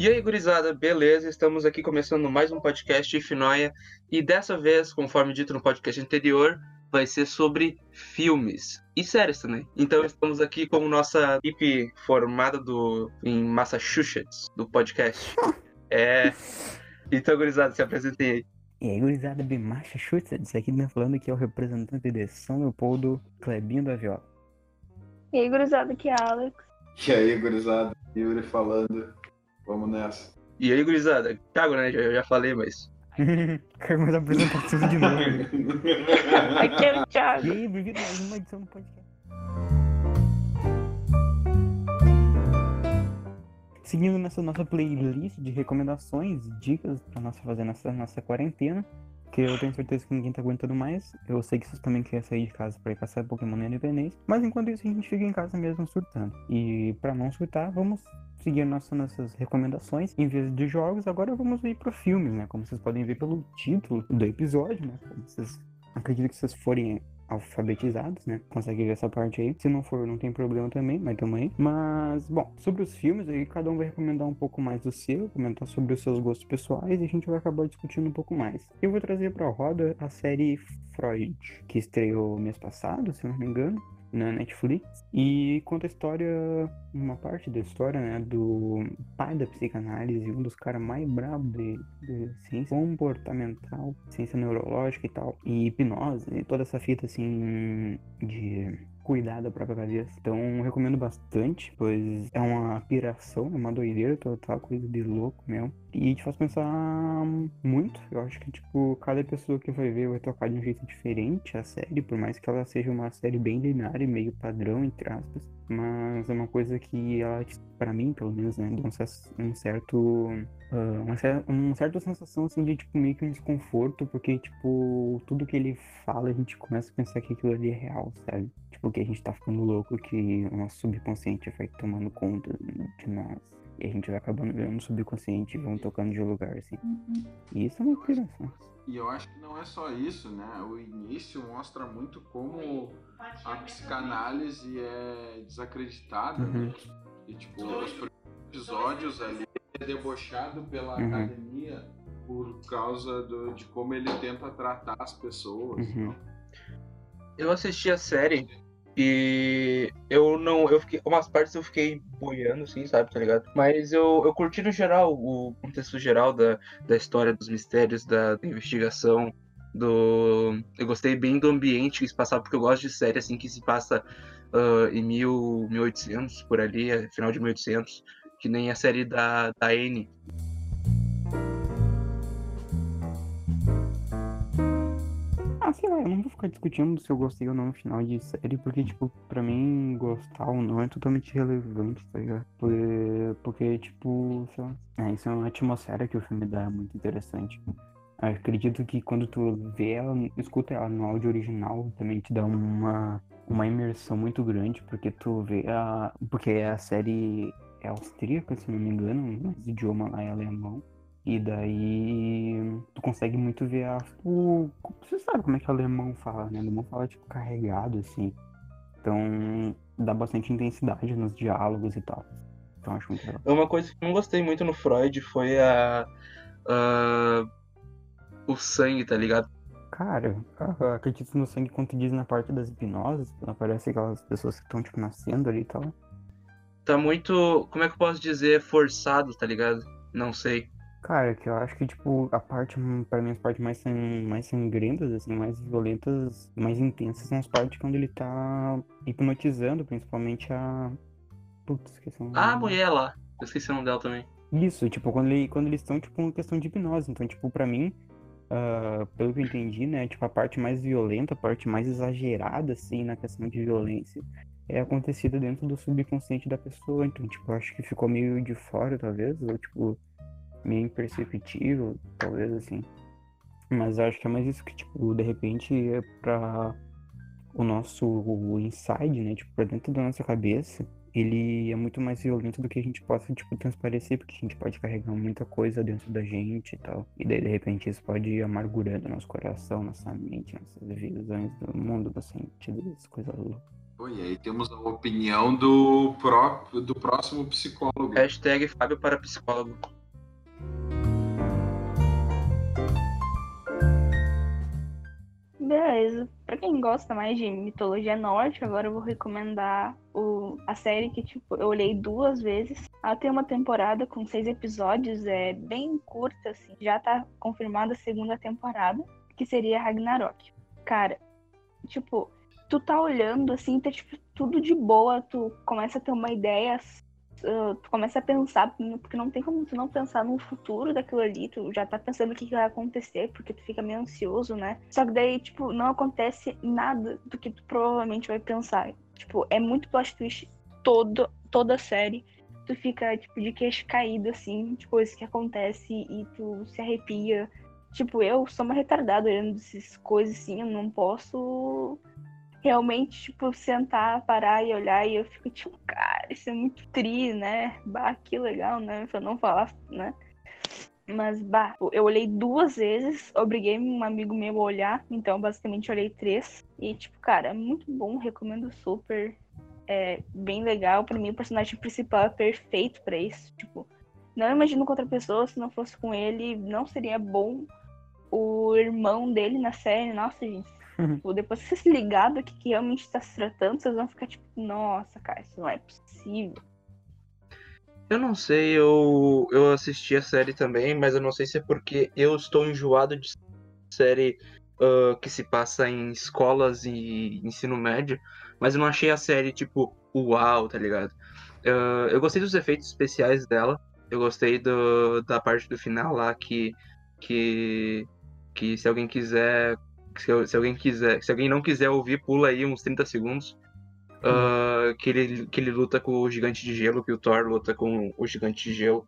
E aí, gurizada, beleza? Estamos aqui começando mais um podcast Finoia e dessa vez, conforme dito no podcast anterior, vai ser sobre filmes e séries também. Então estamos aqui com nossa equipe formada do em Massachusetts do podcast. É. Então, gurizada, se apresentem aí. E aí, gurizada de Massachusetts, aqui tá falando que é o representante de São Leopoldo, Clebinho da Viola. E aí, gurizada, aqui é a Alex. E aí, gurizada, Yuri falando. Vamos nessa. E aí, gurizada, cago, né? Já, eu já falei, mas. Quero mais apresentação de novo. Aqui é o Thiago. E aí, bem-vindo a mais uma edição do podcast. Seguindo nessa nossa playlist de recomendações e dicas pra nós fazer nessa nossa quarentena, que eu tenho certeza que ninguém tá aguentando mais. Eu sei que vocês também querem sair de casa pra ir caçar Pokémon na independência, mas enquanto isso a gente fica em casa mesmo surtando. E pra não surtar, vamos seguir nossas, nossas recomendações. Em vez de jogos, agora vamos ir para filmes, né? Como vocês podem ver pelo título do episódio, né? Vocês acredito que vocês forem alfabetizados, né? Consegue ver essa parte aí. Se não for, não tem problema também, mas também. Mas, bom, sobre os filmes aí, cada um vai recomendar um pouco mais do seu, comentar sobre os seus gostos pessoais e a gente vai acabar discutindo um pouco mais. Eu vou trazer pra roda a série Freud, que estreou mês passado, se não me engano na Netflix. E conta a história, uma parte da história, né, do pai da psicanálise, um dos caras mais bravos de, de, ciência comportamental, ciência neurológica e tal, e hipnose, e toda essa fita assim de cuidar da própria cabeça. Então, recomendo bastante, pois é uma piração, é uma doideira total, coisa de louco mesmo. E te faz pensar muito. Eu acho que, tipo, cada pessoa que vai ver vai tocar de um jeito diferente a série, por mais que ela seja uma série bem linear e meio padrão, entre aspas. Mas é uma coisa que ela, para mim, pelo menos, né, dá um, certo Uh, uma, uma, certa sensação assim de tipo meio que um desconforto, porque tipo, tudo que ele fala a gente começa a pensar que aquilo ali é real, sabe? Tipo, que a gente tá ficando louco, que o nosso subconsciente vai tomando conta de nós. E a gente vai acabando vendo o subconsciente e vão tocando de lugar, assim. Uhum. E isso é uma inspiração. E eu acho que não é só isso, né? O início mostra muito como a psicanálise é desacreditada, Uhum. né? E tipo, os primeiros episódios ali é debochado pela Uhum. academia por causa do- de como ele tenta tratar as pessoas. Uhum. Eu assisti a série e eu não. Eu fiquei. Umas partes eu fiquei boiando, assim, sabe, tá ligado? Mas eu, eu curti no geral, o contexto geral da, da história, dos mistérios, da, da investigação. Do. Eu gostei bem do ambiente que se passava, porque eu gosto de série assim que se passa ah, em mil, 1800, por ali, é, final de 1800, que nem a série da, da N. Ah, sei lá, eu não vou ficar discutindo se eu gostei ou não no final de série, porque, tipo, pra mim, gostar ou não é totalmente relevante, tá ligado? Porque, porque tipo, sei lá. É, isso é uma atmosfera que o filme dá muito interessante. Eu acredito que quando tu vê ela, escuta ela no áudio original, também te dá uma, uma imersão muito grande, porque tu vê a. Porque a série é austríaca, se não me engano, mas o idioma lá é alemão. E daí tu consegue muito ver a. O, você sabe como é que o alemão fala, né? O alemão fala tipo carregado, assim. Então dá bastante intensidade nos diálogos e tal. Então acho muito legal. Uma coisa que eu não gostei muito no Freud foi a. a o sangue, tá ligado? Cara, acredito no sangue quando tu diz na parte das hipnoses, quando aparece aquelas pessoas que estão, tipo, nascendo ali e tal. Tá muito. Como é que eu posso dizer? Forçado, tá ligado? Não sei. Cara, que eu acho que, tipo, a parte, pra mim, as partes mais, san- mais sangrentas, assim, mais violentas, mais intensas são as partes quando ele tá hipnotizando, principalmente a. Putz, esqueci o nome. Ah, a mulher lá. Eu esqueci o nome dela também. Isso, tipo, quando, ele, quando eles estão, tipo, em questão de hipnose. Então, tipo, pra mim, ah, pelo que eu entendi, né, tipo, a parte mais violenta, a parte mais exagerada, assim, na questão de violência, é acontecida dentro do subconsciente da pessoa. Então, tipo, eu acho que ficou meio de fora, talvez, ou, tipo, meio imperceptível, talvez, assim. Mas eu acho que é mais isso que, tipo, de repente é pra o nosso inside, né, tipo, pra dentro da nossa cabeça, ele é muito mais violento do que a gente possa, tipo, transparecer, porque a gente pode carregar muita coisa dentro da gente e tal. E daí, de repente, isso pode ir amargurando nosso coração, nossa mente, nossas visões do mundo, do sentido, essas coisas loucas. Pô, e aí temos a opinião do, próprio, do próximo psicólogo. Hashtag Fábio para psicólogo. Beleza. Pra quem gosta mais de mitologia nórdica, agora eu vou recomendar o, a série que, tipo, eu olhei duas vezes. Ela tem uma temporada com seis episódios, é bem curta, assim. Já tá confirmada a segunda temporada, que seria Ragnarok. Cara, tipo, tu tá olhando, assim, tá, tipo, tudo de boa, tu começa a ter uma ideia Tu começa a pensar, porque não tem como tu não pensar no futuro daquilo ali, tu já tá pensando o que, que vai acontecer, porque tu fica meio ansioso, né? Só que daí, tipo, não acontece nada do que tu provavelmente vai pensar. Tipo, é muito plot twist todo, toda a série. Tu fica, tipo, de queixo caído, assim, tipo, isso que acontece e tu se arrepia. Tipo, eu sou uma retardada olhando essas coisas assim, eu não posso realmente, tipo, sentar, parar e olhar e eu fico tipo, cara, isso é muito tri, né? Bah, que legal, né? Pra não falar, né? Mas, bah, eu olhei duas vezes, obriguei um amigo meu a olhar, então basicamente olhei três. E, tipo, cara, é muito bom, recomendo super. É bem legal. Pra mim, o personagem principal é perfeito para isso. Tipo, não imagino com outra pessoa, se não fosse com ele, não seria bom. O irmão dele na série, nossa, gente, Tipo, depois que vocês se ligar do que, que realmente está se tratando, vocês vão ficar tipo, nossa, cara, isso não é possível. Eu não sei, eu, eu assisti a série também, mas eu não sei se é porque eu estou enjoado de série uh, que se passa em escolas e ensino médio, mas eu não achei a série, tipo, uau, tá ligado? Uh, eu gostei dos efeitos especiais dela, eu gostei do, da parte do final lá que, que, que se alguém quiser se, se, alguém quiser, se alguém não quiser ouvir, pula aí uns 30 segundos. Uh, que, ele, que ele luta com o gigante de gelo, que o Thor luta com o gigante de gelo.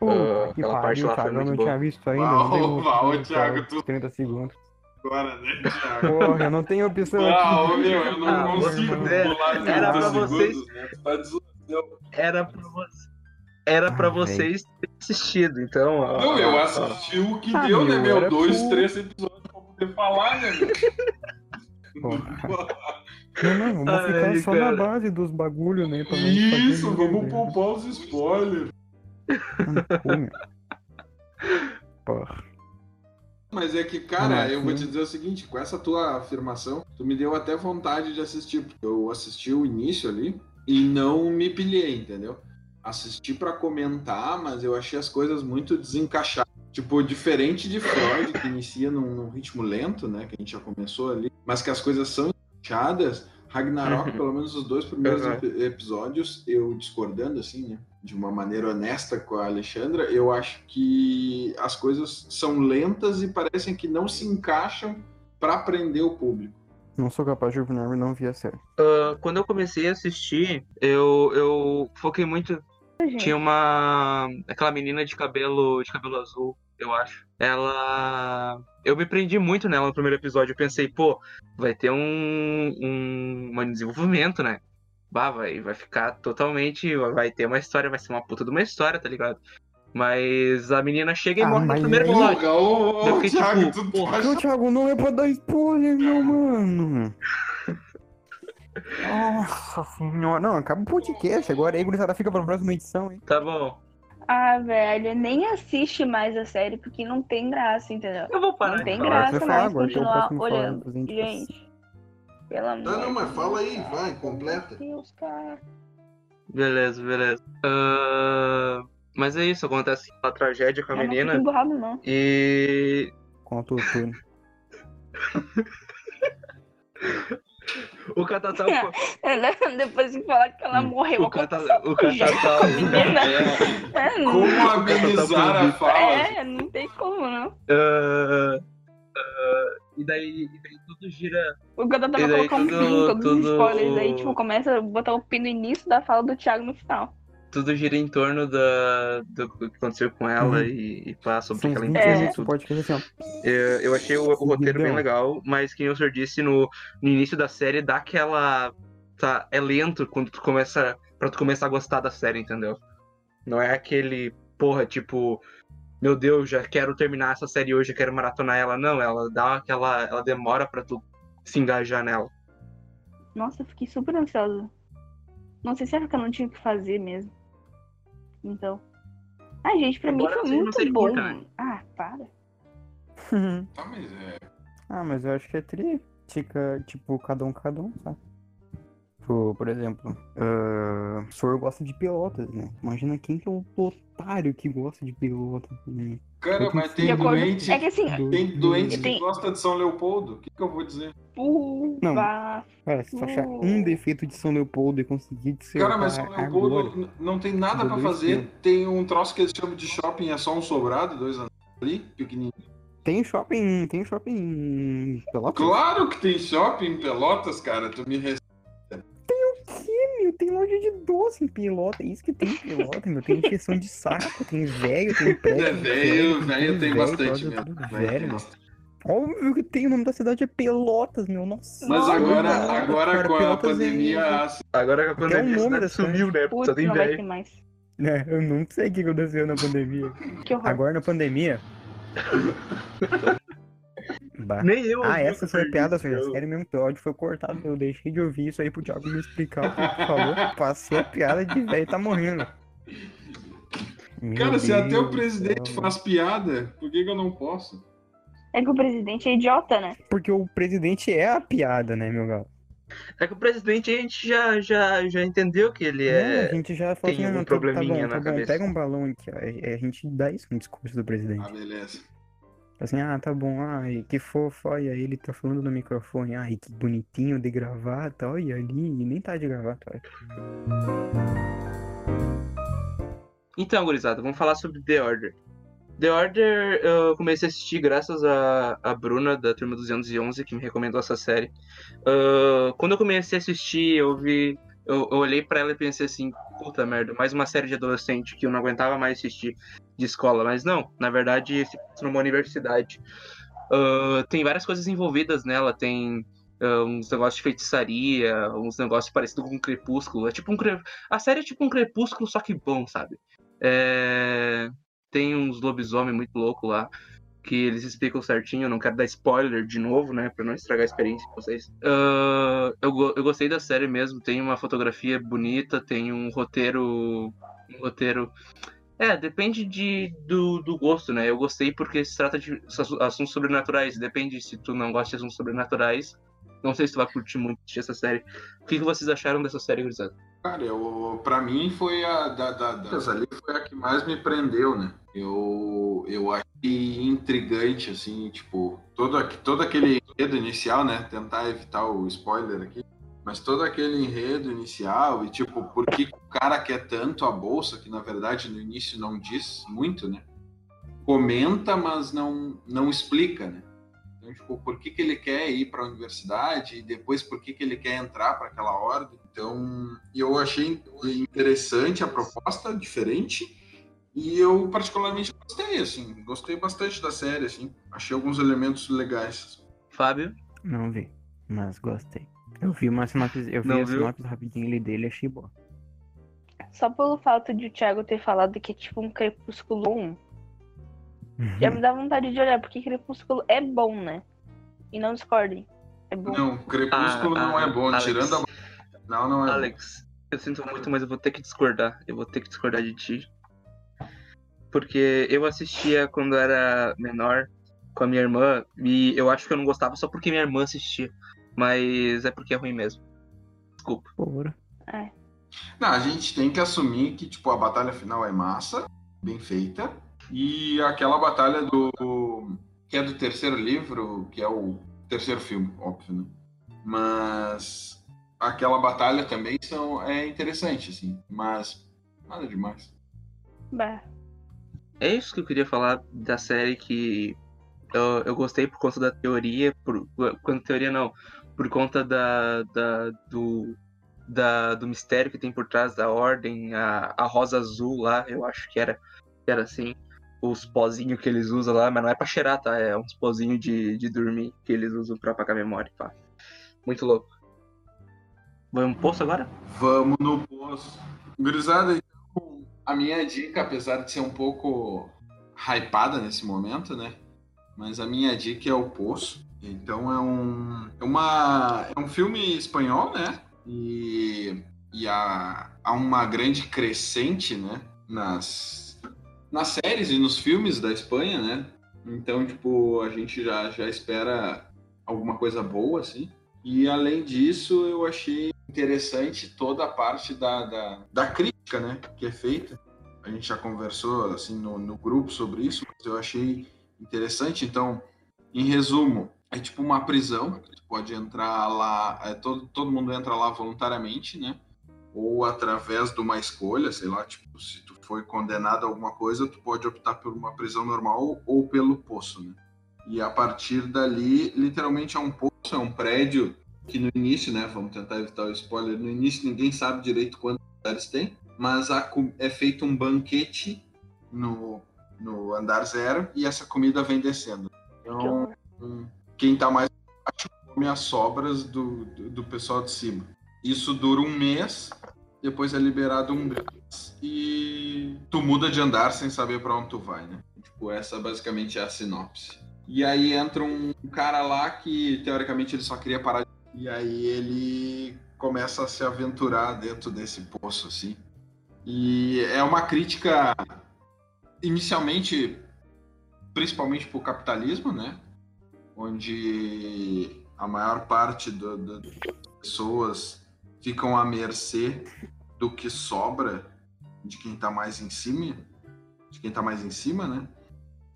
Pô, uh, aquela parte lá foi muito eu não tinha visto ainda. Uau, não tenho uau, Thiago, tu... 30 segundos. Agora, né, Thiago? Porra, eu não tenho opção ah, aqui. meu, eu não ah, consigo pular 30 era pra segundos, vocês... né? Tu tá. Era pra vocês era para vocês terem assistido, então. Ó, não, eu assisti ó. o que Ah, deu, né, meu, Dois, pro- três episódios poder falar, né. Não, não, vamos Ai, ficar só cara. na base dos bagulho, né? Isso, vamos poupar os spoilers. Porra. Mas é que, cara, Ah, eu vou sim. te dizer o seguinte, com essa tua afirmação, tu me deu até vontade de assistir, porque eu assisti o início ali e não me pilhei, entendeu? Assisti pra comentar, mas eu achei as coisas muito desencaixadas. Tipo, diferente de Freud, que inicia num, num ritmo lento, né, que a gente já começou ali, mas que as coisas são encaixadas, Ragnarok, Uhum. pelo menos os dois primeiros Uhum. ep- episódios, eu discordando assim, né, de uma maneira honesta com a Alexandra, eu acho que as coisas são lentas e parecem que não se encaixam pra prender o público. Não sou capaz de opinar, mas não vi a série. Ah, quando eu comecei a assistir, eu, eu foquei muito. Gente, Tinha uma. aquela menina de cabelo. de cabelo azul, eu acho. Ela. Eu me prendi muito nela no primeiro episódio. Eu pensei, pô, vai ter um. um, um desenvolvimento, né? Bah, vai, vai ficar totalmente. Vai ter uma história, vai ser uma puta de uma história, tá ligado? Mas a menina chega e Ah, morre no primeiro aí- episódio. Ô, Eu ô, fiquei Thiago, tipo, tu porra, Não, Thiago, não é pra dar spoiler, meu mano. Nossa senhora. Não, acaba o podcast agora. Aí, gurizada, fica pra próxima edição, hein? Tá bom. Ah, velho, nem assiste mais a série porque não tem graça, entendeu? Eu vou parar Não tem graça mais agora, que é o continuar fala olhando. índios. Gente, pelo amor Não, não, mas de fala Deus, aí, cara. vai, completa. Meu Deus, cara. Beleza, beleza. Ah, mas é isso, acontece uma tragédia com a Eu não menina. fico emburrado, não. E Com a Tutune. o Catatal. Depois de falar que ela Hum. morreu, o Cata- o menina. é, É, Como tá amenizar a fala? é, não tem como, não. ah, ah, e daí, e daí tudo gira. O E daí colocando tudo- sim, todos tudo- os spoilers aí, tipo, começa a botar o pin no início da fala do Thiago no final. Tudo gira em torno da, do que aconteceu com ela Uhum. e, e pá, sobre São o que ela 20 entende e tudo. podcast assim, ó. Eu, eu achei o, o roteiro bem legal, mas que o senhor disse no, no início da série, dá aquela. Tá, é lento quando tu começa. pra tu começar a gostar da série, entendeu? Não é aquele, porra, tipo, meu Deus, já quero terminar essa série hoje, já quero maratonar ela. Não, ela dá aquela. Ela demora pra tu se engajar nela. Nossa, eu fiquei super ansiosa. Não sei se era porque eu não tinha o que fazer mesmo. Então. Ah, gente, pra Embora mim foi muito bom. né? Ah, para. Tá, mas é. ah, mas eu acho que é tri. Fica, tipo, cada um, cada um, sabe? Tipo, por exemplo, ah, o senhor gosta de pelotas, né? Imagina quem que é o otário que gosta de pelotas. né? Cara, mas tem doente. É que assim, Tem doente Eu tenho- que gosta de São Leopoldo. O que, que eu vou dizer? Não. Cara, se tu achar um defeito de São Leopoldo e conseguir te Cara, mas São Leopoldo não tem nada pra fazer. Tem um troço que eles chamam de shopping, é só um sobrado, dois anos ali, pequenininho. Tem shopping, tem shopping em Pelotas? Claro que tem shopping em Pelotas, cara. Tu me res... Tem loja de doce em Pelota, é isso que tem em Pelota, meu, tem injeção de saco, tem velho, tem prédio. É, velho, velho tem bastante mesmo. Velho, tem. Óbvio que tem, o nome da cidade é Pelotas, meu, nossa. Mas agora, Pelotas, agora cara, com a Pelotas é- pandemia, a Agora que a pandemia nome a da cidade sumiu, né? Só Putz, tem não vai ter velho. mais. É, eu não sei o que aconteceu na pandemia. Que horror. Agora na pandemia. Bah. Nem eu. Ah, essa foi a piada, foi disse, sério mesmo, que o áudio foi cortado. Eu deixei de ouvir isso aí pro Thiago me explicar o que ele falou. Passei a piada de velho tá morrendo. Meu Cara, se até Deus o presidente céu. faz piada, por que, que eu não posso? É que o presidente é idiota, né? Porque o presidente é a piada, né, meu galo? É que o presidente a gente já, já, já entendeu que ele Não, é. a gente já falou tem assim, um não, tá, tá probleminha bom, na tá bom, cabeça. pega um balão aqui, ó. É- é- A gente dá isso no discurso do presidente. Ah, beleza. Assim, ah, tá bom, ai, que fofo, olha, ele tá falando no microfone, ai, que bonitinho de gravata, olha ali, nem tá de gravata, olha. Então, gurizada, vamos falar sobre The Order. The Order eu comecei a assistir graças a, a Bruna, da Turma 211, que me recomendou essa série. Ah, quando eu comecei a assistir, eu vi. Eu, eu olhei pra ela e pensei assim, puta merda, mais uma série de adolescente que eu não aguentava mais assistir de escola. Mas não, na verdade, se numa universidade. Ah, tem várias coisas envolvidas nela, tem. ah, uns negócios de feitiçaria, uns negócios parecidos com um crepúsculo. É tipo um cre... A série é tipo um crepúsculo, só que bom, sabe? É, Tem uns lobisomem muito louco lá que eles explicam certinho. Eu não quero dar spoiler de novo, né? Pra não estragar a experiência com vocês. Ah, eu, eu gostei da série mesmo. Tem uma fotografia bonita, tem um roteiro. Um roteiro. É, depende de, do, do gosto, né? Eu gostei porque se trata de assu- assuntos sobrenaturais. Depende se tu não gosta de assuntos sobrenaturais. Não sei se tu vai curtir muito essa série. O que, que vocês acharam dessa série, gurizada? Cara, eu, pra mim foi a da, da, das ali foi a que mais me prendeu, né? Eu, eu achei intrigante, assim, tipo, todo, todo aquele enredo inicial, né? Tentar evitar o spoiler aqui. Mas todo aquele enredo inicial e, tipo, por que o cara quer tanto a bolsa, que na verdade no início não diz muito, né? Comenta, mas não, não explica, né? Então, tipo, por que, que ele quer ir para a universidade e depois por que, que ele quer entrar para aquela ordem. Então, eu achei interessante a proposta, diferente, e eu particularmente gostei, assim, gostei bastante da série, assim, achei alguns elementos legais. Fábio? Não vi, mas gostei. Eu vi uma sinopse, eu vi Não a viu? sinopse rapidinho ali dele e achei boa. Só pelo fato de o Thiago ter falado que é tipo um crepúsculo 1, já me dá vontade de olhar, porque crepúsculo é bom, né? E não discordem. É bom. Não, Crepúsculo Ah, não ah, é bom, Alex. tirando a... Não, não é bom. Alex, eu sinto muito, mas eu vou ter que discordar. Eu vou ter que discordar de ti. Porque eu assistia quando era menor com a minha irmã e eu acho que eu não gostava só porque minha irmã assistia. Mas é porque é ruim mesmo. Desculpa. Porra. Não, a gente tem que assumir que, tipo, a batalha final é massa, bem feita, e aquela batalha do... que é do terceiro livro, que é o terceiro filme, óbvio, né? Mas aquela batalha também são, é interessante, assim, mas nada demais. Bah. É isso que eu queria falar da série que eu, eu gostei por conta da teoria, por, quando teoria não, por conta da, da, do, da, do mistério que tem por trás da ordem, a, a rosa azul lá, eu acho que era, que era assim, os pozinhos que eles usam lá, mas não é pra cheirar, tá? É uns pozinhos de, de dormir que eles usam pra apagar a memória, pá. Muito louco. Vamos pro poço agora? Vamos no poço. Gurizada, então, a minha dica, apesar de ser um pouco hypada nesse momento, né? Mas a minha dica é o poço. Então é um, é uma, é um filme espanhol, né? E, e há, há uma grande crescente, né? Nas, nas séries e nos filmes da Espanha, né? Então, tipo, a gente já, já espera alguma coisa boa, assim. E além disso, eu achei interessante toda a parte da, da, da crítica, né? Que é feita. A gente já conversou, assim, no, no grupo sobre isso, mas eu achei interessante. Então, em resumo, é tipo uma prisão, tu pode entrar lá, é, todo, todo mundo entra lá voluntariamente, né? Ou através de uma escolha, sei lá, tipo, se tu foi condenado a alguma coisa, tu pode optar por uma prisão normal ou pelo poço, né? E a partir dali, literalmente é um poço, é um prédio que no início, né, vamos tentar evitar o spoiler, no início ninguém sabe direito quantos andares tem, mas é feito um banquete no, no andar zero e essa comida vem descendo. Então, quem está mais baixo come as sobras do, do, do, pessoal de cima. Isso dura um mês, depois é liberado um mês e tu muda de andar sem saber para onde tu vai, né? Tipo, essa basicamente é a sinopse. E aí entra um cara lá que teoricamente ele só queria parar e aí ele começa a se aventurar dentro desse poço assim. E é uma crítica inicialmente principalmente para o capitalismo, né? onde a maior parte do, do, das pessoas ficam à mercê do que sobra de quem está mais em cima, de quem está mais em cima, né?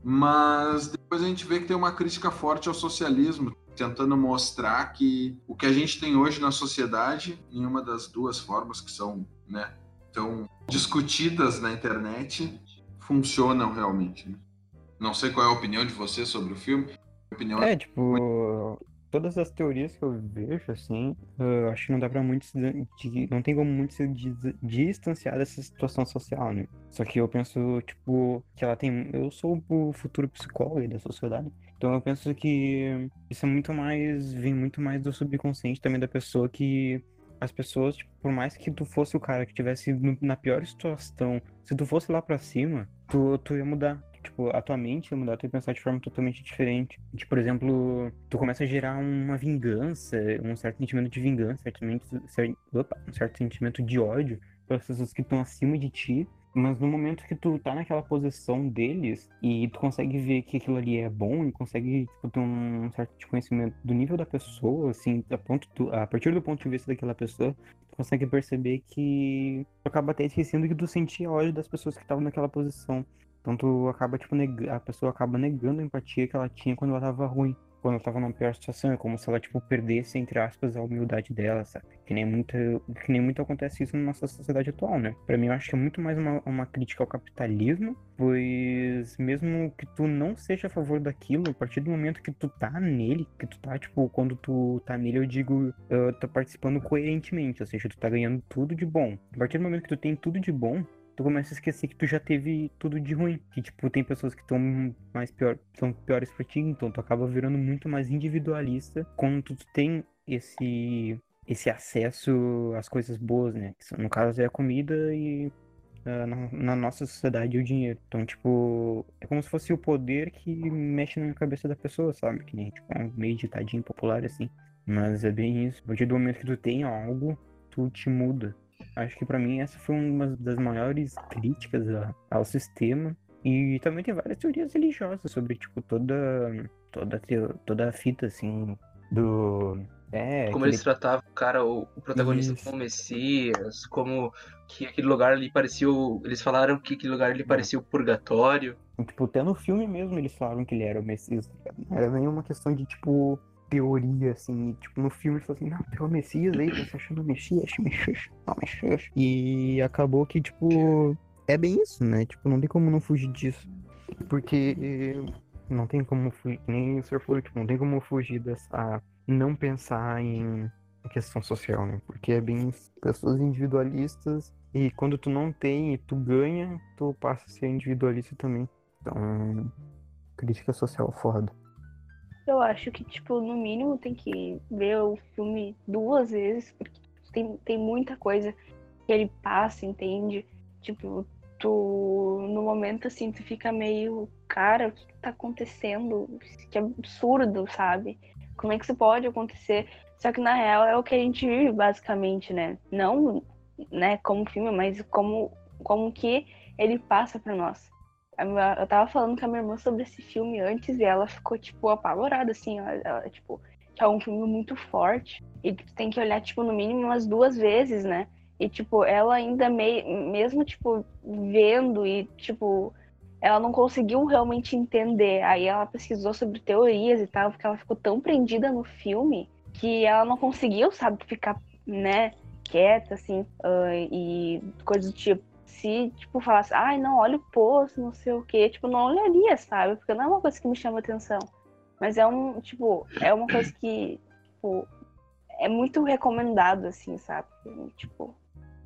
Mas depois a gente vê que tem uma crítica forte ao socialismo, tentando mostrar que o que a gente tem hoje na sociedade, em uma das duas formas que são, né, tão discutidas na internet, funcionam realmente. Né? Não sei qual é a opinião de você sobre o filme opinião. É, tipo, todas as teorias que eu vejo, assim, eu acho que não dá pra muito. De, não tem como muito se distanciar dessa situação social, né? Só que eu penso, tipo, que ela tem. Eu sou o futuro psicólogo da sociedade. Então eu penso que isso é muito mais. vem muito mais do subconsciente também da pessoa que. As pessoas, tipo, por mais que tu fosse o cara que tivesse na pior situação, se tu fosse lá pra cima, tu, tu ia mudar tipo, a tua mente vai mudar, tu vai pensar de forma totalmente diferente. Tipo, por exemplo, tu começa a gerar uma vingança, um certo sentimento de vingança, certamente, certo, opa, um certo sentimento de ódio pelas pessoas que estão acima de ti. Mas no momento que tu tá naquela posição deles e tu consegue ver que aquilo ali é bom e consegue tipo, ter um certo de conhecimento do nível da pessoa, assim, a, ponto tu, a partir do ponto de vista daquela pessoa, tu consegue perceber que tu acaba até esquecendo que tu sentia ódio das pessoas que estavam naquela posição. Então tu acaba, tipo, neg... a pessoa acaba negando a empatia que ela tinha quando ela tava ruim. Quando ela tava numa pior situação. É como se ela, tipo, perdesse, entre aspas, a humildade dela, sabe? Que nem muito, que nem muito acontece isso na nossa sociedade atual, né? Pra mim, eu acho que é muito mais uma, uma crítica ao capitalismo, pois mesmo que tu não seja a favor daquilo, a partir do momento que tu tá nele, que tu tá, tipo, quando tu tá nele, eu digo, uh, tá participando coerentemente, ou seja, tu tá ganhando tudo de bom. A partir do momento que tu tem tudo de bom, tu começa a esquecer que tu já teve tudo de ruim. Que, tipo, tem pessoas que estão mais pior, são piores pra ti, então tu acaba virando muito mais individualista quando tu tem esse esse acesso às coisas boas, né? Que no caso é a comida e uh, na, na, nossa sociedade o dinheiro. Então, tipo, é como se fosse o poder que mexe na cabeça da pessoa, sabe? Que nem, tipo, é um meio ditadinho popular, assim. Mas é bem isso. A partir do momento que tu tem algo, tu te muda. Acho que para mim essa foi uma das maiores críticas ao sistema. E também tem várias teorias religiosas sobre, tipo, toda, toda, toda a fita, assim, do... É, como aquele... eles tratavam o cara, o, o protagonista Isso. como Messias, como que aquele lugar ali parecia. O... Eles falaram que aquele lugar ali parecia o purgatório. Tipo, até no filme mesmo eles falaram que ele era o Messias. Tá não era nem uma questão de, tipo, teoria, assim, tipo, no filme ele falou assim, não, tem o Messias aí, você achando Messias, Messias, não, Messias. E acabou que, tipo, é bem isso, né? Tipo, não tem como não fugir disso. Porque não tem como fugir, nem o senhor falou, tipo, não tem como fugir dessa não pensar em questão social, né? Porque é bem pessoas individualistas e quando tu não tem e tu ganha, tu passa a ser individualista também. Então, crítica social foda. Eu acho que, tipo, no mínimo tem que ver o filme duas vezes, porque tem, tem muita coisa que ele passa, entende? Tipo, tu, no momento assim, tu fica meio, cara, o que, que tá acontecendo? Que absurdo, sabe? Como é que isso pode acontecer? Só que na real é o que a gente vive, basicamente, né? Não, né, como filme, mas como, como que ele passa pra nós. Eu tava falando com a minha irmã sobre esse filme antes e ela ficou, tipo, apavorada, assim. Ela, ela, tipo, que é um filme muito forte e tu tem que olhar, tipo, no mínimo umas duas vezes, né? E, tipo, ela ainda meio, mesmo, tipo, vendo e, tipo, ela não conseguiu realmente entender. Aí ela pesquisou sobre teorias e tal, porque ela ficou tão prendida no filme que ela não conseguiu, sabe, ficar, né, quieta, assim, uh, e coisas do tipo. Se, tipo, falasse, ai, não, olha o poço, não sei o quê, tipo, não olharia, sabe? Porque não é uma coisa que me chama atenção. Mas é um, tipo, é uma coisa que, tipo, é muito recomendado, assim, sabe? Tipo,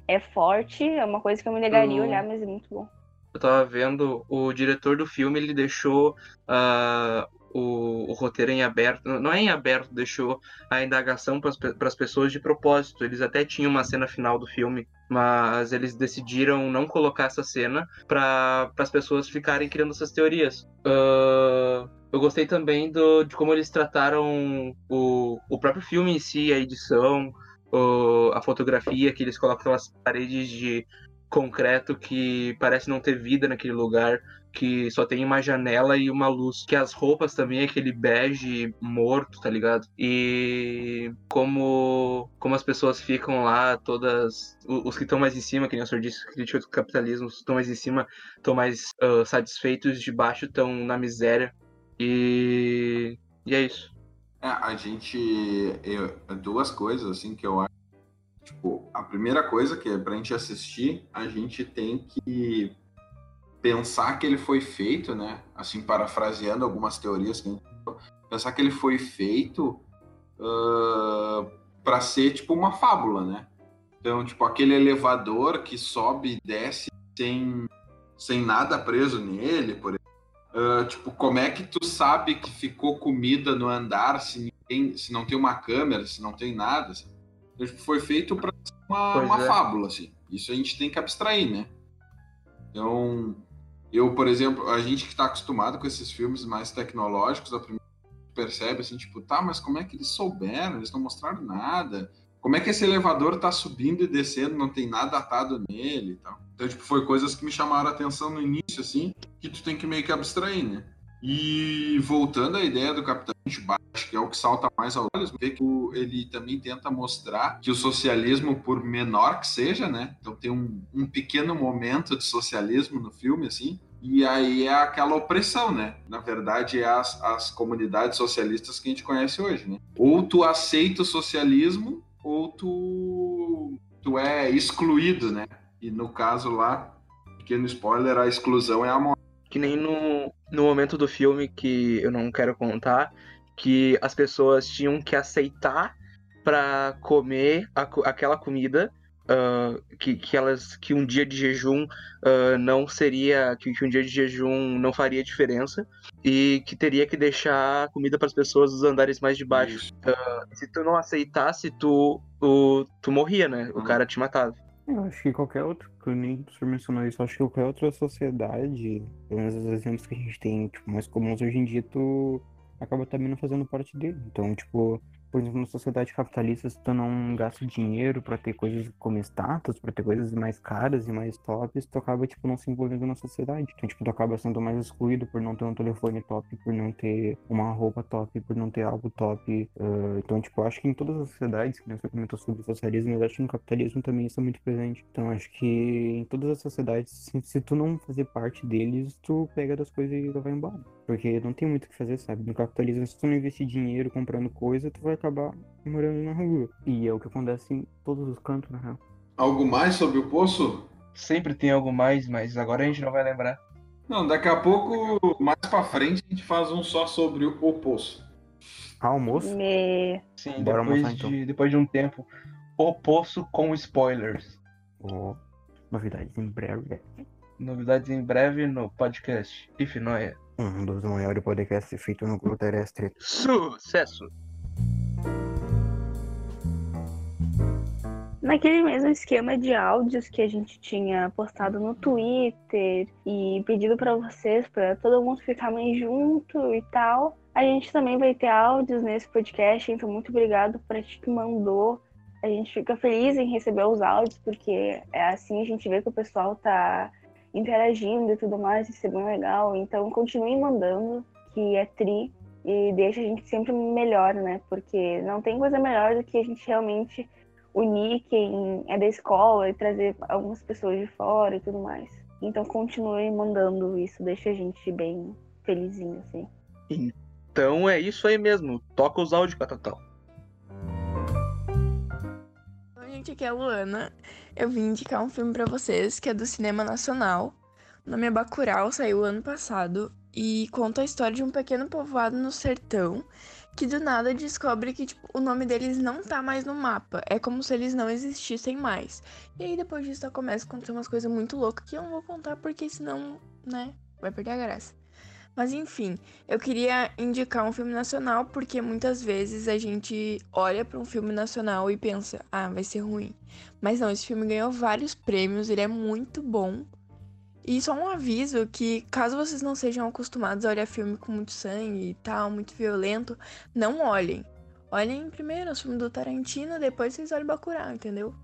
é forte, é uma coisa que eu me negaria a olhar, mas é muito bom. Eu tava vendo, o diretor do filme, ele deixou uh, o, o, roteiro em aberto, não é em aberto, deixou a indagação para as pessoas de propósito. Eles até tinham uma cena final do filme, mas eles decidiram não colocar essa cena para as pessoas ficarem criando essas teorias. Uh, eu gostei também do, de como eles trataram o, o próprio filme em si, a edição, o, a fotografia, que eles colocam aquelas paredes de concreto que parece não ter vida naquele lugar, que só tem uma janela e uma luz. Que as roupas também, aquele bege morto, tá ligado? E como, como as pessoas ficam lá, todas. Os que estão mais em cima, que nem o senhor disse, crítica do capitalismo, os que estão mais em cima estão mais uh, satisfeitos, de baixo estão na miséria. E. E é isso. É, a gente. Eu, duas coisas, assim, que eu acho. Tipo, a primeira coisa que é pra gente assistir, a gente tem que pensar que ele foi feito, né? Assim, parafraseando algumas teorias que a pensar que ele foi feito uh, para ser tipo uma fábula, né? Então, tipo, aquele elevador que sobe e desce sem, sem nada preso nele, por exemplo Uh, tipo, como é que tu sabe que ficou comida no andar se, ninguém, se não tem uma câmera, se não tem nada? Assim? Foi feito para uma, uma é. fábula, assim. Isso a gente tem que abstrair, né? Então, eu, por exemplo, a gente que está acostumado com esses filmes mais tecnológicos, a primeira percebe assim, tipo, tá, mas como é que eles souberam? Eles não mostraram nada. Como é que esse elevador tá subindo e descendo, não tem nada atado nele e tal. Então, tipo, foi coisas que me chamaram a atenção no início, assim, que tu tem que meio que abstrair, né? E voltando à ideia do Capitão Baixo, que é o que salta mais ao olho, vê que ele também tenta mostrar que o socialismo, por menor que seja, né? Então tem um, um pequeno momento de socialismo no filme, assim, e aí é aquela opressão, né? Na verdade, é as, as comunidades socialistas que a gente conhece hoje, né? Ou tu aceita o socialismo, ou tu, tu é excluído, né? E no caso lá, pequeno spoiler, a exclusão é a morte. Que nem no, no momento do filme que eu não quero contar, que as pessoas tinham que aceitar para comer a, aquela comida uh, que, que elas que um dia de jejum uh, não seria que, que, um dia de jejum não faria diferença e que teria que deixar comida para as pessoas dos andares mais de baixo. Uh, se tu não aceitasse, tu o, tu morria, né? O uhum. cara te matava. Eu acho que qualquer outro, que nem o senhor mencionou isso, acho que qualquer outra sociedade, pelo menos os exemplos que a gente tem, tipo, mais comuns hoje em dia, tu acaba também não fazendo parte dele. Então, tipo, por exemplo, na sociedade capitalista, se tu não gasta dinheiro para ter coisas como status, para ter coisas mais caras e mais tops, tu acaba, tipo, não se envolvendo na sociedade. Então, tipo, tu acaba sendo mais excluído por não ter um telefone top, por não ter uma roupa top, por não ter algo top. Uh, então, tipo, acho que em todas as sociedades, que você comentou sobre o socialismo, eu acho que no capitalismo também isso é muito presente. Então, acho que em todas as sociedades, se, se tu não fazer parte deles, tu pega das coisas e vai embora. Porque não tem muito o que fazer, sabe? No capitalismo, se tu não investir dinheiro comprando coisa, tu vai acabar morando na rua. E é o que acontece em todos os cantos, na real. Algo mais sobre o poço? Sempre tem algo mais, mas agora a gente não vai lembrar. Não, daqui a pouco, mais pra frente, a gente faz um só sobre o poço. Ah, almoço? Me... Sim, Bora depois, almoçar, então. de, depois de um tempo. O poço com spoilers. Oh, novidades em breve. Novidades em breve no podcast If Noia. Um dos maiores podcasts feitos no globo terrestre. Sucesso! naquele mesmo esquema de áudios que a gente tinha postado no Twitter e pedido para vocês, para todo mundo ficar mais junto e tal. A gente também vai ter áudios nesse podcast, então muito obrigado para ti que mandou. A gente fica feliz em receber os áudios, porque é assim a gente vê que o pessoal tá interagindo e tudo mais, isso é bem legal. Então continuem mandando, que é tri e deixa a gente sempre melhor, né? Porque não tem coisa melhor do que a gente realmente unir quem é da escola e trazer algumas pessoas de fora e tudo mais. Então continuem mandando isso, deixa a gente bem felizinho, assim. Então é isso aí mesmo. Toca os áudios, Catatal. Gente, aqui é a Luana. Eu vim indicar um filme pra vocês que é do cinema nacional. O nome é Bacurau, saiu ano passado e conta a história de um pequeno povoado no sertão que do nada descobre que tipo, o nome deles não tá mais no mapa. É como se eles não existissem mais. E aí depois disso começa a acontecer umas coisas muito loucas que eu não vou contar porque senão, né, vai perder a graça. Mas enfim, eu queria indicar um filme nacional porque muitas vezes a gente olha para um filme nacional e pensa, ah, vai ser ruim. Mas não, esse filme ganhou vários prêmios, ele é muito bom. E só um aviso que caso vocês não sejam acostumados a olhar filme com muito sangue e tal, muito violento, não olhem. Olhem primeiro os filmes do Tarantino, depois vocês olhem Bacurau, entendeu?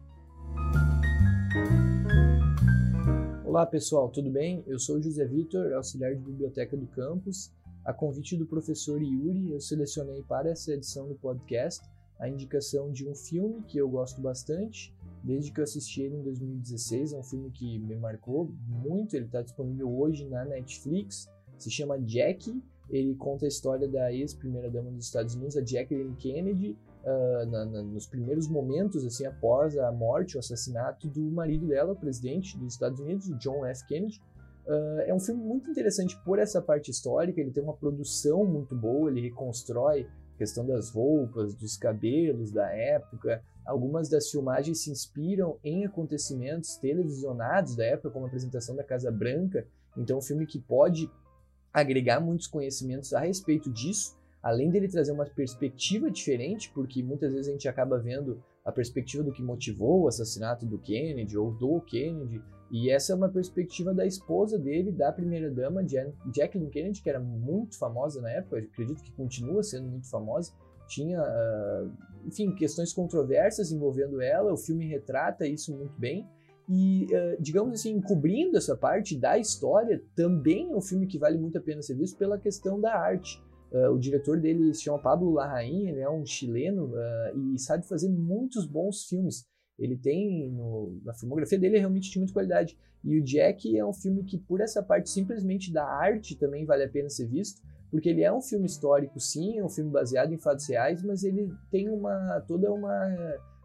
Olá pessoal, tudo bem? Eu sou José Vitor, auxiliar de biblioteca do campus. A convite do professor Yuri, eu selecionei para essa edição do podcast a indicação de um filme que eu gosto bastante, desde que eu assisti ele em 2016. É um filme que me marcou muito. Ele está disponível hoje na Netflix. Se chama Jackie. Ele conta a história da ex-primeira-dama dos Estados Unidos, a Jacqueline Kennedy, uh, na, na, nos primeiros momentos, assim, após a morte, o assassinato do marido dela, o presidente dos Estados Unidos, John F. Kennedy. Uh, é um filme muito interessante por essa parte histórica, ele tem uma produção muito boa, ele reconstrói a questão das roupas, dos cabelos da época. Algumas das filmagens se inspiram em acontecimentos televisionados da época, como a apresentação da Casa Branca. Então, é um filme que pode agregar muitos conhecimentos a respeito disso além dele trazer uma perspectiva diferente, porque muitas vezes a gente acaba vendo a perspectiva do que motivou o assassinato do Kennedy ou do Kennedy, e essa é uma perspectiva da esposa dele, da primeira-dama, Jacqueline Kennedy, que era muito famosa na época, acredito que continua sendo muito famosa, tinha, uh, enfim, questões controversas envolvendo ela, o filme retrata isso muito bem, e, uh, digamos assim, encobrindo essa parte da história, também é um filme que vale muito a pena ser visto pela questão da arte. Uh, o diretor dele se chama Pablo Larraín, ele é um chileno uh, e sabe fazer muitos bons filmes. Ele tem, no, na filmografia dele, realmente de muita qualidade. E o Jack é um filme que, por essa parte simplesmente da arte, também vale a pena ser visto, porque ele é um filme histórico, sim, é um filme baseado em fatos reais, mas ele tem uma toda uma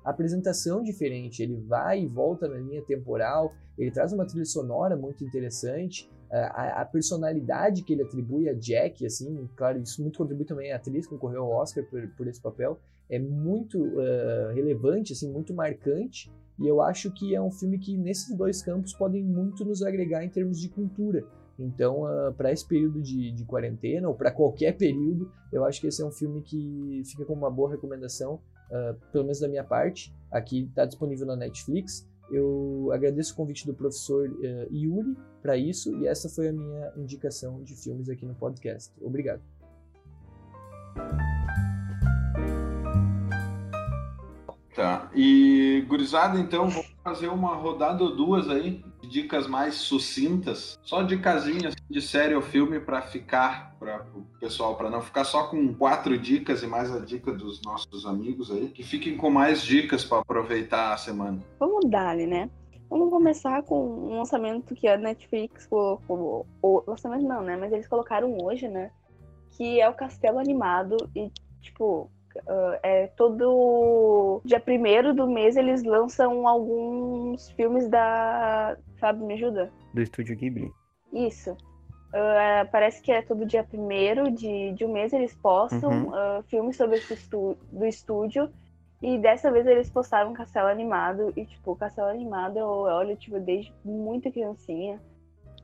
apresentação diferente. Ele vai e volta na linha temporal, ele traz uma trilha sonora muito interessante a, a, personalidade que ele atribui a Jack, assim, claro, isso muito contribui também a atriz que concorreu ao Oscar por, por esse papel, é muito uh, relevante, assim, muito marcante, e eu acho que é um filme que nesses dois campos podem muito nos agregar em termos de cultura. Então, uh, para esse período de, de quarentena, ou para qualquer período, eu acho que esse é um filme que fica como uma boa recomendação, uh, pelo menos da minha parte. Aqui está disponível na Netflix. Eu agradeço o convite do professor uh, Yuri para isso e essa foi a minha indicação de filmes aqui no podcast. Obrigado. Tá. E gurizada, então, vamos fazer uma rodada ou duas aí, dicas mais sucintas, só de casinhas de série ou filme para ficar para o pessoal, para não ficar só com quatro dicas e mais a dica dos nossos amigos aí, que fiquem com mais dicas para aproveitar a semana. Vamos dar, né? Vamos começar com um lançamento que a Netflix colocou, o lançamento não, né? Mas eles colocaram hoje, né? Que é o Castelo Animado e tipo Uh, é todo dia primeiro do mês eles lançam alguns filmes da. Sabe, me ajuda? Do estúdio Ghibli. Isso. Uh, parece que é todo dia primeiro de, de um mês eles postam uhum. uh, filmes sobre esse estu do estúdio. E dessa vez eles postaram Castelo Animado. E, tipo, Castelo Animado eu olho, tipo, desde muito criancinha.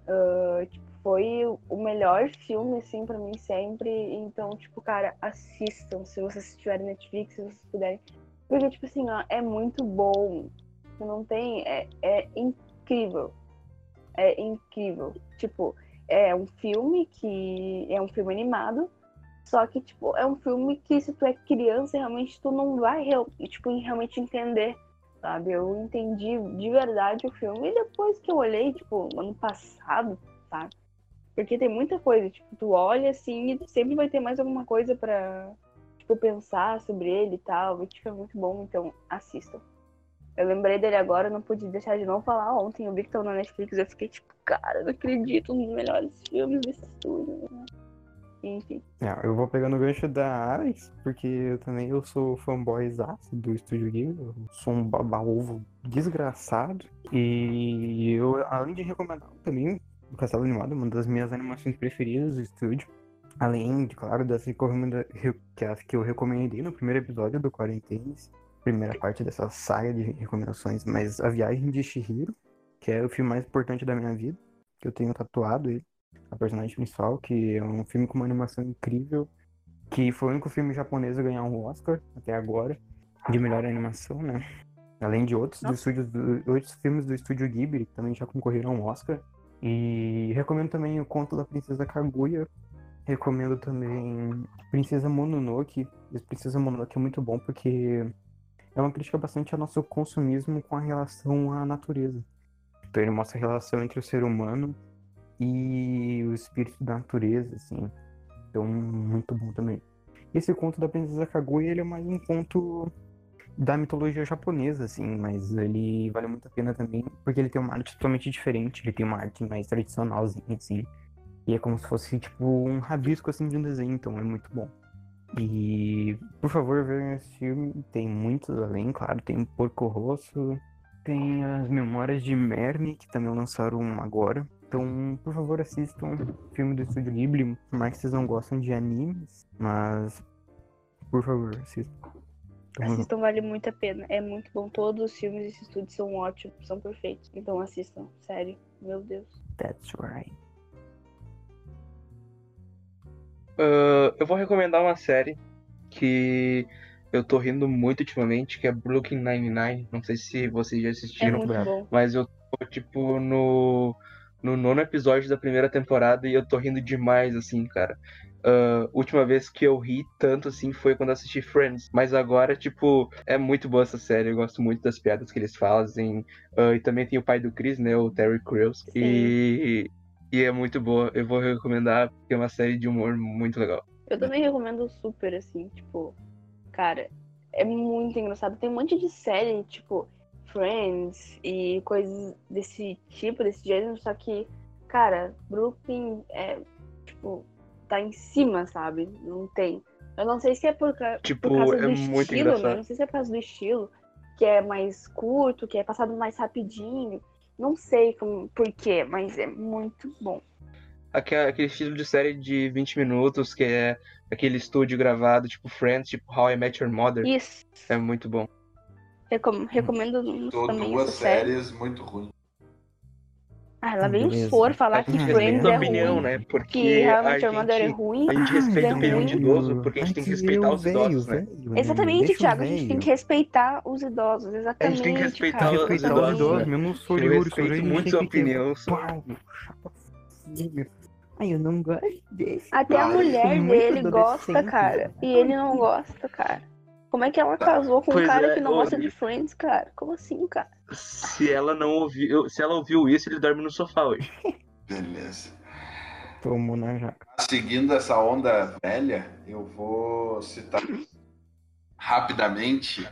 Uh, tipo, foi o melhor filme, assim, para mim sempre. Então, tipo, cara, assistam se vocês tiverem Netflix, se vocês puderem. Porque, tipo assim, ó, é muito bom. Não tem. É, é incrível. É incrível. Tipo, é um filme que. É um filme animado. Só que, tipo, é um filme que se tu é criança, realmente tu não vai tipo, realmente entender, sabe? Eu entendi de verdade o filme e depois que eu olhei, tipo, ano passado, sabe? Porque tem muita coisa, tipo, tu olha assim e sempre vai ter mais alguma coisa pra, tipo, pensar sobre ele e tal. E, tipo, é muito bom, então assistam. Eu lembrei dele agora, não pude deixar de não falar ontem. Eu vi que tava na Netflix, eu fiquei tipo, cara, não acredito, um dos melhores filmes desse estúdio. Né? Enfim. É, eu vou pegando o gancho da Alex, porque eu também eu sou fanboy do Estúdio Ghibli. Eu sou um baba-ovo desgraçado. E eu, além de recomendar também o Castelo Animado, uma das minhas animações preferidas do estúdio. Além, de, claro, das que eu recomendei no primeiro episódio do Quarentenes primeira parte dessa saga de recomendações, mas A Viagem de Shihiro, que é o filme mais importante da minha vida, que eu tenho tatuado ele, a personagem principal, que é um filme com uma animação incrível, que foi o único filme japonês a ganhar um Oscar até agora, de melhor animação, né? Além de outros, do estúdio, do, outros filmes do estúdio Ghibli, que também já concorreram ao Oscar. E recomendo também o Conto da Princesa Kaguya. Recomendo também Princesa Mononoke. Princesa Mononoke é muito bom porque é uma crítica bastante ao nosso consumismo com a relação à natureza. Então ele mostra a relação entre o ser humano e o espírito da natureza, assim. Então, muito bom também. Esse conto da Princesa Kaguya, ele é mais um conto da mitologia japonesa, assim, mas ele vale muito a pena também, porque ele tem uma arte totalmente diferente, ele tem uma arte mais tradicionalzinha, assim, e é como se fosse, tipo, um rabisco, assim, de um desenho, então é muito bom. E, por favor, vejam esse filme. Tem muitos além, claro. Tem Porco Rosso, tem as Memórias de Merme, que também lançaram agora. Então, por favor, assistam o filme do Estúdio Ghibli. Por mais que vocês não gostam de animes, mas, por favor, assistam. Então, assistam, vale muito a pena. É muito bom. Todos os filmes desse estúdio são ótimos, são perfeitos. Então assistam, sério. Meu Deus. That's right. Uh, eu vou recomendar uma série que eu tô rindo muito ultimamente, que é Brooklyn Nine-Nine. Não sei se vocês já assistiram, é mas eu tô, tipo, no, no nono episódio da primeira temporada e eu tô rindo demais, assim, cara. Uh, última vez que eu ri tanto assim foi quando assisti Friends. Mas agora, tipo, é muito boa essa série. Eu gosto muito das piadas que eles fazem. Uh, e também tem o pai do Chris, né? O Terry Crews. E e é muito boa. Eu vou recomendar, porque é uma série de humor muito legal. Eu também recomendo super, assim, tipo, cara, é muito engraçado. Tem um monte de série, tipo, Friends e coisas desse tipo, desse gênero, só que, cara, Brooklyn é, tipo, tá em cima, sabe? Não tem. Eu não sei se é por, tipo, por causa é do estilo, engraçado. né? Não sei se é por causa do estilo, que é mais curto, que é passado mais rapidinho. Não sei como, por quê, mas é muito bom. Aquele, aquele estilo de série de 20 minutos, que é aquele estúdio gravado, tipo Friends, tipo How I Met Your Mother. Isso. É muito bom. Recom recomendo Tô também duas essa série. séries muito ruins. Ah, ela veio Beleza. for falar que A Friends é a opinião, ruim. né? Porque Que a realmente é gente, ruim. a gente respeita é a opinião de ruim. idoso, porque a gente tem que respeitar os idosos, né? Exatamente, Thiago. A gente tem que respeitar os idosos. Exatamente. A gente tem que respeitar cara. os Respeitar idosos, os idosos, né? eu não sou Eu respeito muito sua opinião. Ai, eu não gosto desse. Até a mulher muito dele gosta, cara. E ele não gosta, cara. Como é que ela Tá. casou com um cara é, que não gosta de Friends, cara? Como assim, cara? Se ela não ouviu, se ela ouviu isso, ele dorme no sofá hoje. Beleza. Tomou na jaca. Seguindo essa onda velha, eu vou citar rapidamente,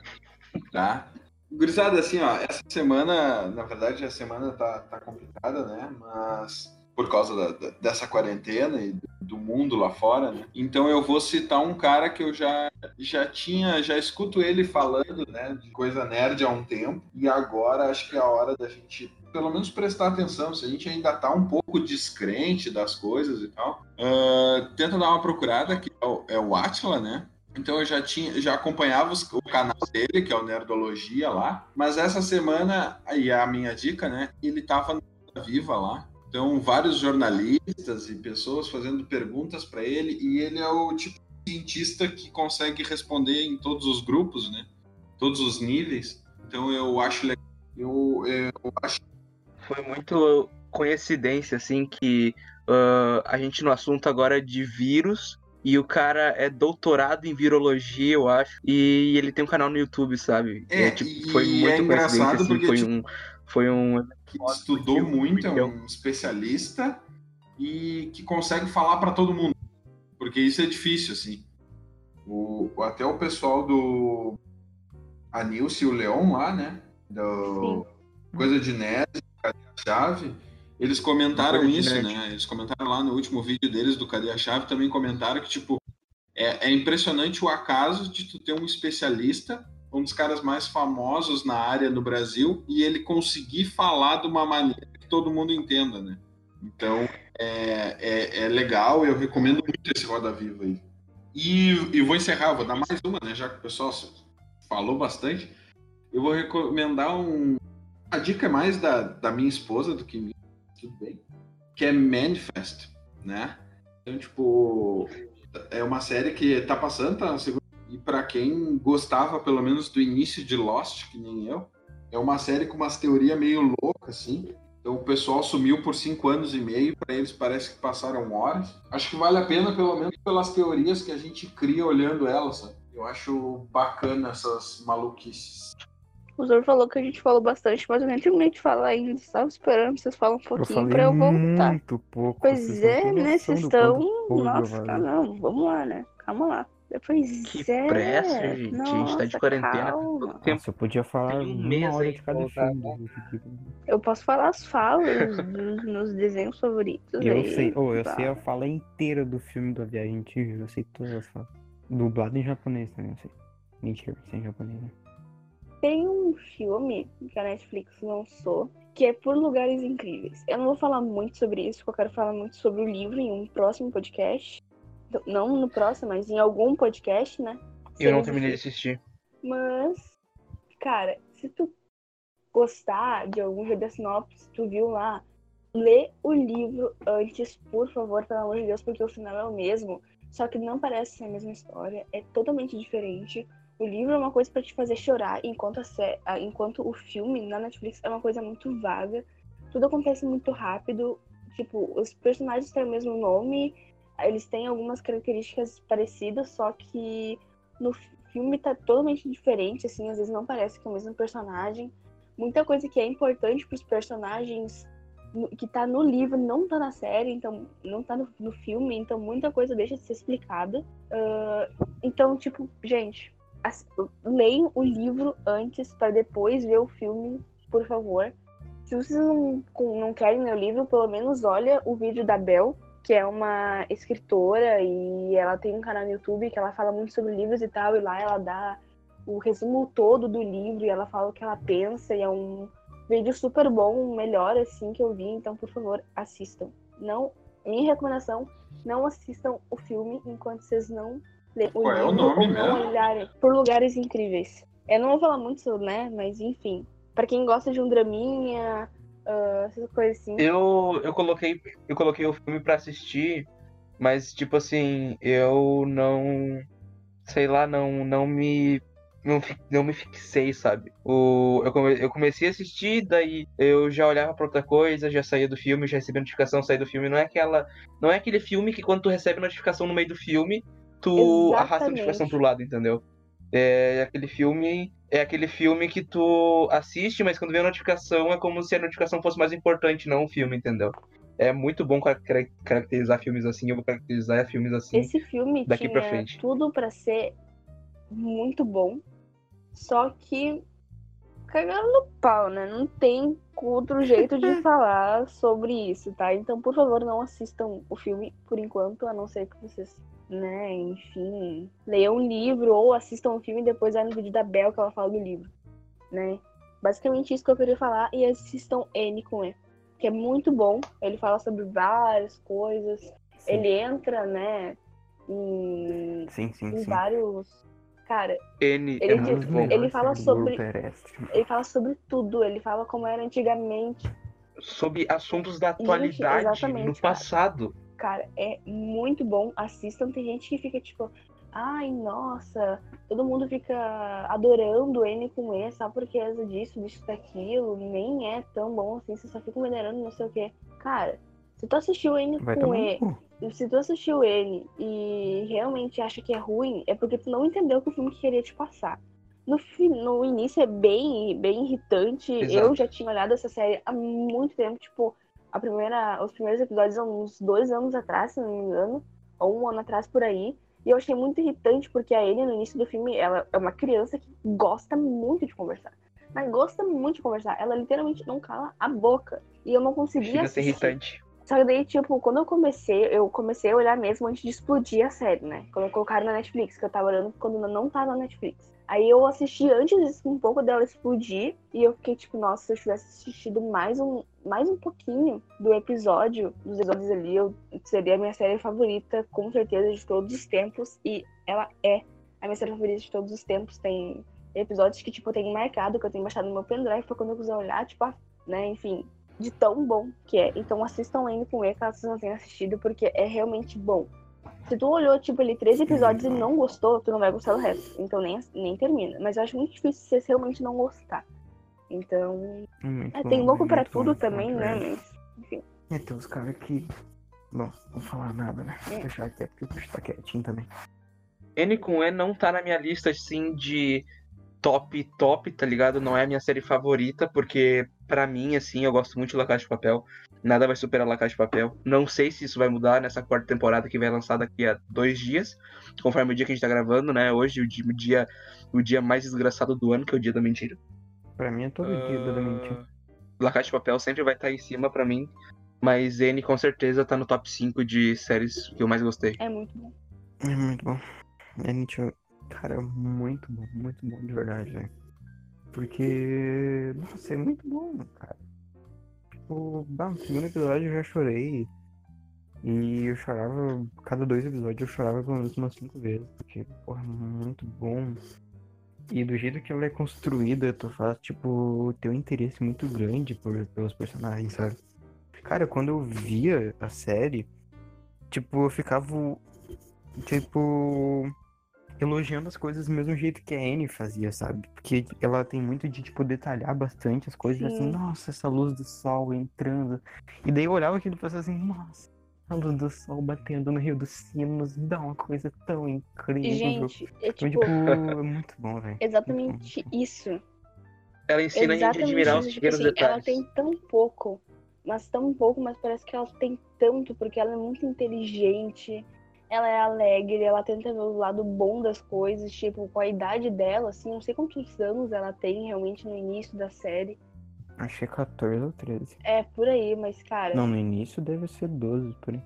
tá? Gurizada, assim, ó, essa semana, na verdade, a semana tá, tá complicada, né? Mas por causa da- da- dessa quarentena e do mundo lá fora, né? Então eu vou citar um cara que eu já, já tinha, já escuto ele falando, né, de coisa nerd há um tempo, e agora acho que é a hora da gente pelo menos prestar atenção, se a gente ainda tá um pouco descrente das coisas e tal, ah, tenta dar uma procurada, que é o, é o Atila, né? Então eu já tinha, já acompanhava os- o canal dele, que é o Nerdologia lá, mas essa semana, aí a minha dica, né? Ele tava Viva lá, então vários jornalistas e pessoas fazendo perguntas para ele, e ele é o tipo de cientista que consegue responder em todos os grupos, né? Todos os níveis. Então eu acho legal Eu, eu acho Foi muito coincidência, assim, que ah, a gente no assunto agora é de vírus e o cara é doutorado em virologia, eu acho, e ele tem um canal no YouTube, sabe? É, tipo, e foi é muito engraçado coincidência, assim, porque, foi tipo, um. Foi um. que estudou muito, é um especialista e que consegue falar para todo mundo. Porque isso é difícil, assim. O, até o pessoal do. A Nilce e o Leon lá, né? Do Coisa de Nerd, Cadê a Chave? Eles comentaram isso, Nerd. né? Eles comentaram lá no último vídeo deles do Cadê a Chave, também comentaram que, tipo, é, é impressionante o acaso de tu ter um especialista, um dos caras mais famosos na área no Brasil, e ele conseguir falar de uma maneira que todo mundo entenda, né? Então, é, é, é legal, eu recomendo muito esse Roda Viva aí. E, e vou encerrar, vou dar mais uma, né? Já que o pessoal falou bastante. Eu vou recomendar um. A dica é mais da, da minha esposa do que minha, tudo bem. Que é Manifest, né? Então, tipo, é uma série que tá passando, tá na segunda. E pra quem gostava, pelo menos, do início de Lost, que nem eu, é uma série com umas teorias meio loucas, assim. Então o pessoal sumiu por cinco anos e meio, para eles parece que passaram horas. Acho que vale a pena, pelo menos, pelas teorias que a gente cria olhando elas, sabe? Eu acho bacana essas maluquices. O Zor falou que a gente falou bastante, mas eu nem terminei de falar ainda. Estava esperando vocês falarem um pouquinho pra eu voltar. muito pouco. Pois é, né? Vocês estão. Nossa, não, vamos lá, né? Calma lá. Depois Que é. pressa, gente. A gente tá de Nossa, quarentena. calma. Todo tempo. Nossa, eu podia falar Tem um uma mês hora aí de cada filme. né? tipo. Eu posso falar as falas dos nos desenhos favoritos. Eu aí, sei, oh, eu tá? sei a fala inteira do filme da Viagem Antiga, eu sei todas as falas. Dublado em japonês também, eu sei. Mentira, sem japonês, né? Tem um filme que a Netflix lançou que é Por Lugares Incríveis. Eu não vou falar muito sobre isso, porque eu quero falar muito sobre o livro em um próximo podcast. Não no próximo, mas em algum podcast, né? Eu não terminei de assistir. Mas, cara, se tu gostar de algum da sinopse, tu viu lá, lê o livro antes, por favor, pelo amor de Deus, porque o final é o mesmo. Só que não parece ser a mesma história, é totalmente diferente. O livro é uma coisa pra te fazer chorar, enquanto, a ah, enquanto o filme na Netflix é uma coisa muito vaga. Tudo acontece muito rápido. Tipo, os personagens têm o mesmo nome, eles têm algumas características parecidas, só que no filme tá totalmente diferente, assim, às vezes não parece que é o mesmo personagem. Muita coisa que é importante pros personagens no- que tá no livro não tá na série, então não tá no, no filme, então muita coisa deixa de ser explicada. Ah, então, tipo, gente, as- leiam o livro antes para depois ver o filme, por favor. Se vocês não, não querem ler o livro, pelo menos olha o vídeo da Bel, que é uma escritora e ela tem um canal no YouTube que ela fala muito sobre livros e tal, e lá ela dá o resumo todo do livro e ela fala o que ela pensa, e é um vídeo super bom, o melhor assim que eu vi, então por favor, assistam. Não, minha recomendação, não assistam o filme enquanto vocês não lerem o Qual é o livro nome ou não olharem por lugares incríveis. Eu não vou falar muito sobre, né, mas enfim, Pra quem gosta de um draminha, ah, essas coisas assim. Eu, eu coloquei eu coloquei o filme pra assistir, mas tipo assim, eu não sei lá, não não me não, não me fixei, sabe? O, eu, come- eu comecei a assistir, daí eu já olhava pra outra coisa, já saía do filme, já recebia notificação, saía do filme. Não é aquela, não é aquele filme que quando tu recebe notificação no meio do filme, tu arrasta a Exatamente. notificação pro lado, entendeu? É aquele filme, é aquele filme que tu assiste, mas quando vem a notificação é como se a notificação fosse mais importante, não o filme, entendeu? É muito bom cara- cara- caracterizar filmes assim, eu vou caracterizar filmes assim. Esse filme daqui tinha pra frente. tudo pra ser muito bom, só que cagaram no pau, né? Não tem outro jeito de falar sobre isso, tá? Então, por favor, não assistam o filme por enquanto, a não ser que vocês, né, enfim, leiam um livro ou assistam o filme e depois vai no vídeo da Bel que ela fala do livro, né? Basicamente isso que eu queria falar e assistam N com E, que é muito bom. Ele fala sobre várias coisas, Sim, ele entra, né, em, sim, sim. em sim. vários. Cara, N Ele é diz- muito bom. ele fala sobre- ele fala sobre tudo, ele fala como era antigamente. Sobre assuntos da atualidade, exatamente, no cara. passado. Cara, é muito bom. Assistam. Tem gente que fica tipo, ai, nossa, todo mundo fica adorando N com E só porque é disso, disso, daquilo, nem é tão bom assim, você só fica venerando não sei o quê. Cara, se tu assistiu N Vai com E, cu. se tu assistiu N e realmente acha que é ruim, é porque tu não entendeu o que o filme queria te passar. No, no início é bem, bem irritante. Exato. Eu já tinha olhado essa série há muito tempo, tipo, a primeira, os primeiros episódios há uns dois anos atrás, se não me engano, ou um ano atrás por aí. E eu achei muito irritante, porque a Anne, no início do filme, ela é uma criança que gosta muito de conversar. Mas gosta muito de conversar. Ela literalmente não cala a boca. E eu não conseguia Chega assistir. irritante. Só que daí, tipo, quando eu comecei, eu comecei a olhar mesmo antes de explodir a série, né? Quando colocaram na Netflix, que eu tava olhando quando não tava na Netflix. Aí eu assisti antes um pouco dela explodir e eu fiquei tipo, nossa, se eu tivesse assistido mais um, mais um pouquinho do episódio, dos episódios ali, eu seria a minha série favorita, com certeza, de todos os tempos. E ela é a minha série favorita de todos os tempos. Tem episódios que, tipo, tenho marcado, que eu tenho baixado no meu pendrive pra quando eu quiser olhar, tipo, ah, né, enfim, de tão bom que é. Então assistam N com E, caso vocês não tenham assistido, porque é realmente bom. Se tu olhou, tipo, ali três episódios e não gostou, tu não vai gostar do resto. Então nem, nem termina. Mas eu acho muito difícil você realmente não gostar. Então. É É, bom, tem louco é pra muito bom, tudo bom, também, né? Mas. Enfim. É, tem uns caras que. Bom, não vou falar nada, né? É. Deixar até porque o bicho tá quietinho também. N com E não tá na minha lista, assim, de top, top, tá ligado? Não é a minha série favorita, porque pra mim, assim, eu gosto muito de La Casa de Papel. Nada vai superar La Casa de Papel. Não sei se isso vai mudar nessa quarta temporada que vai lançar daqui a dois dias, conforme o dia que a gente tá gravando, né? Hoje, o dia, o dia, o dia mais desgraçado do ano, que é o dia da mentira. Pra mim é todo dia da mentira. La Casa de Papel sempre vai estar em cima pra mim, mas N com certeza tá no top 5 de séries que eu mais gostei. É muito bom. É muito bom. A gente, cara, muito bom, muito bom de verdade, velho. Porque, nossa, é muito bom, cara. Tipo, no segundo episódio eu já chorei. E eu chorava, cada dois episódios eu chorava pelo menos umas cinco vezes. Porque, porra, muito bom. E do jeito que ela é construída, tu faz, tipo, ter um interesse muito grande por, pelos personagens, sabe? Cara, quando eu via a série, tipo, eu ficava, tipo, elogiando as coisas do mesmo jeito que a Anne fazia, sabe? Porque ela tem muito de, tipo, detalhar bastante as coisas, assim, Sim. nossa, essa luz do sol entrando. E daí eu olhava aquilo e pensava assim, nossa, a luz do sol batendo no Rio dos Sinos dá uma coisa tão incrível. gente, é Então, tipo. tipo, é muito bom, velho. Exatamente isso. Ela ensina a gente a Exatamente admirar os isso. Tipo pequenos ela detalhes. tem tão pouco, mas tão pouco, mas parece que ela tem tanto, porque ela é muito inteligente, ela é alegre, ela tenta ver o lado bom das coisas, tipo, com a idade dela, assim, não sei quantos anos ela tem realmente no início da série. Achei 14 ou 13. É por aí, mas, cara, Não, no início deve ser 12, por aí.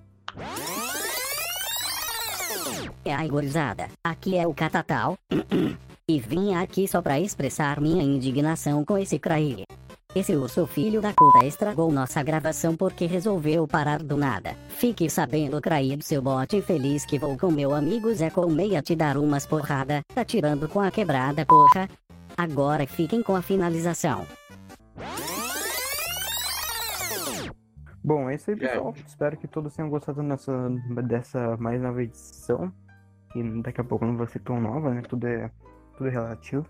E aí, gurizada, aqui é o Catatal. e vim aqui só pra expressar minha indignação com esse Craig. Esse urso filho da puta estragou nossa gravação porque resolveu parar do nada. Fique sabendo, Craig, seu bote feliz que vou com meu amigo Zé Colmeia te dar umas porrada, tá tirando com a quebrada, porra. Agora fiquem com a finalização. Bom, é isso aí, Já pessoal. Espero que todos tenham gostado dessa mais nova edição. Que daqui a pouco não vai ser tão nova, né? Tudo é, tudo é relativo.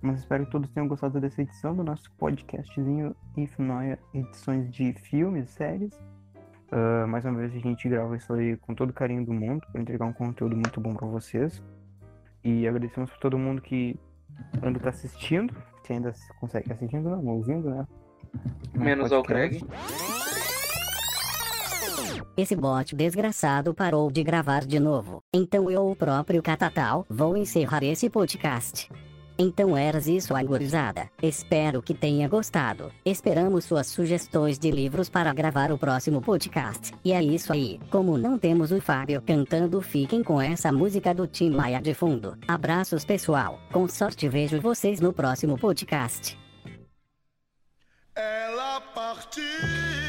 Mas espero que todos tenham gostado dessa edição do nosso podcastzinho If Noia, edições de filmes, séries. Ah, mais uma vez a gente grava isso aí com todo o carinho do mundo para entregar um conteúdo muito bom para vocês. E agradecemos por todo mundo que ainda tá assistindo. Se ainda consegue assistindo, não, ouvindo, né? No Menos ao. Craig. Esse bot desgraçado parou de gravar de novo. Então eu, o próprio Catatal, vou encerrar esse podcast. Então eras isso, agorizada. Espero que tenha gostado. Esperamos suas sugestões de livros para gravar o próximo podcast. E é isso aí. Como não temos o Fábio cantando, fiquem com essa música do Tim Maia de fundo. Abraços, pessoal. Com sorte, vejo vocês no próximo podcast. Ela partiu.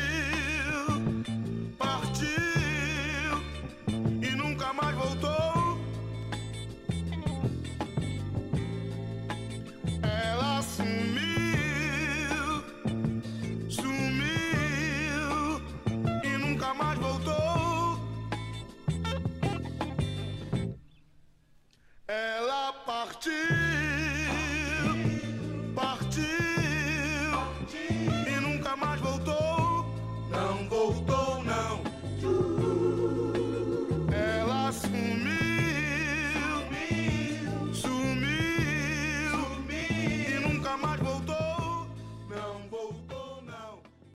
to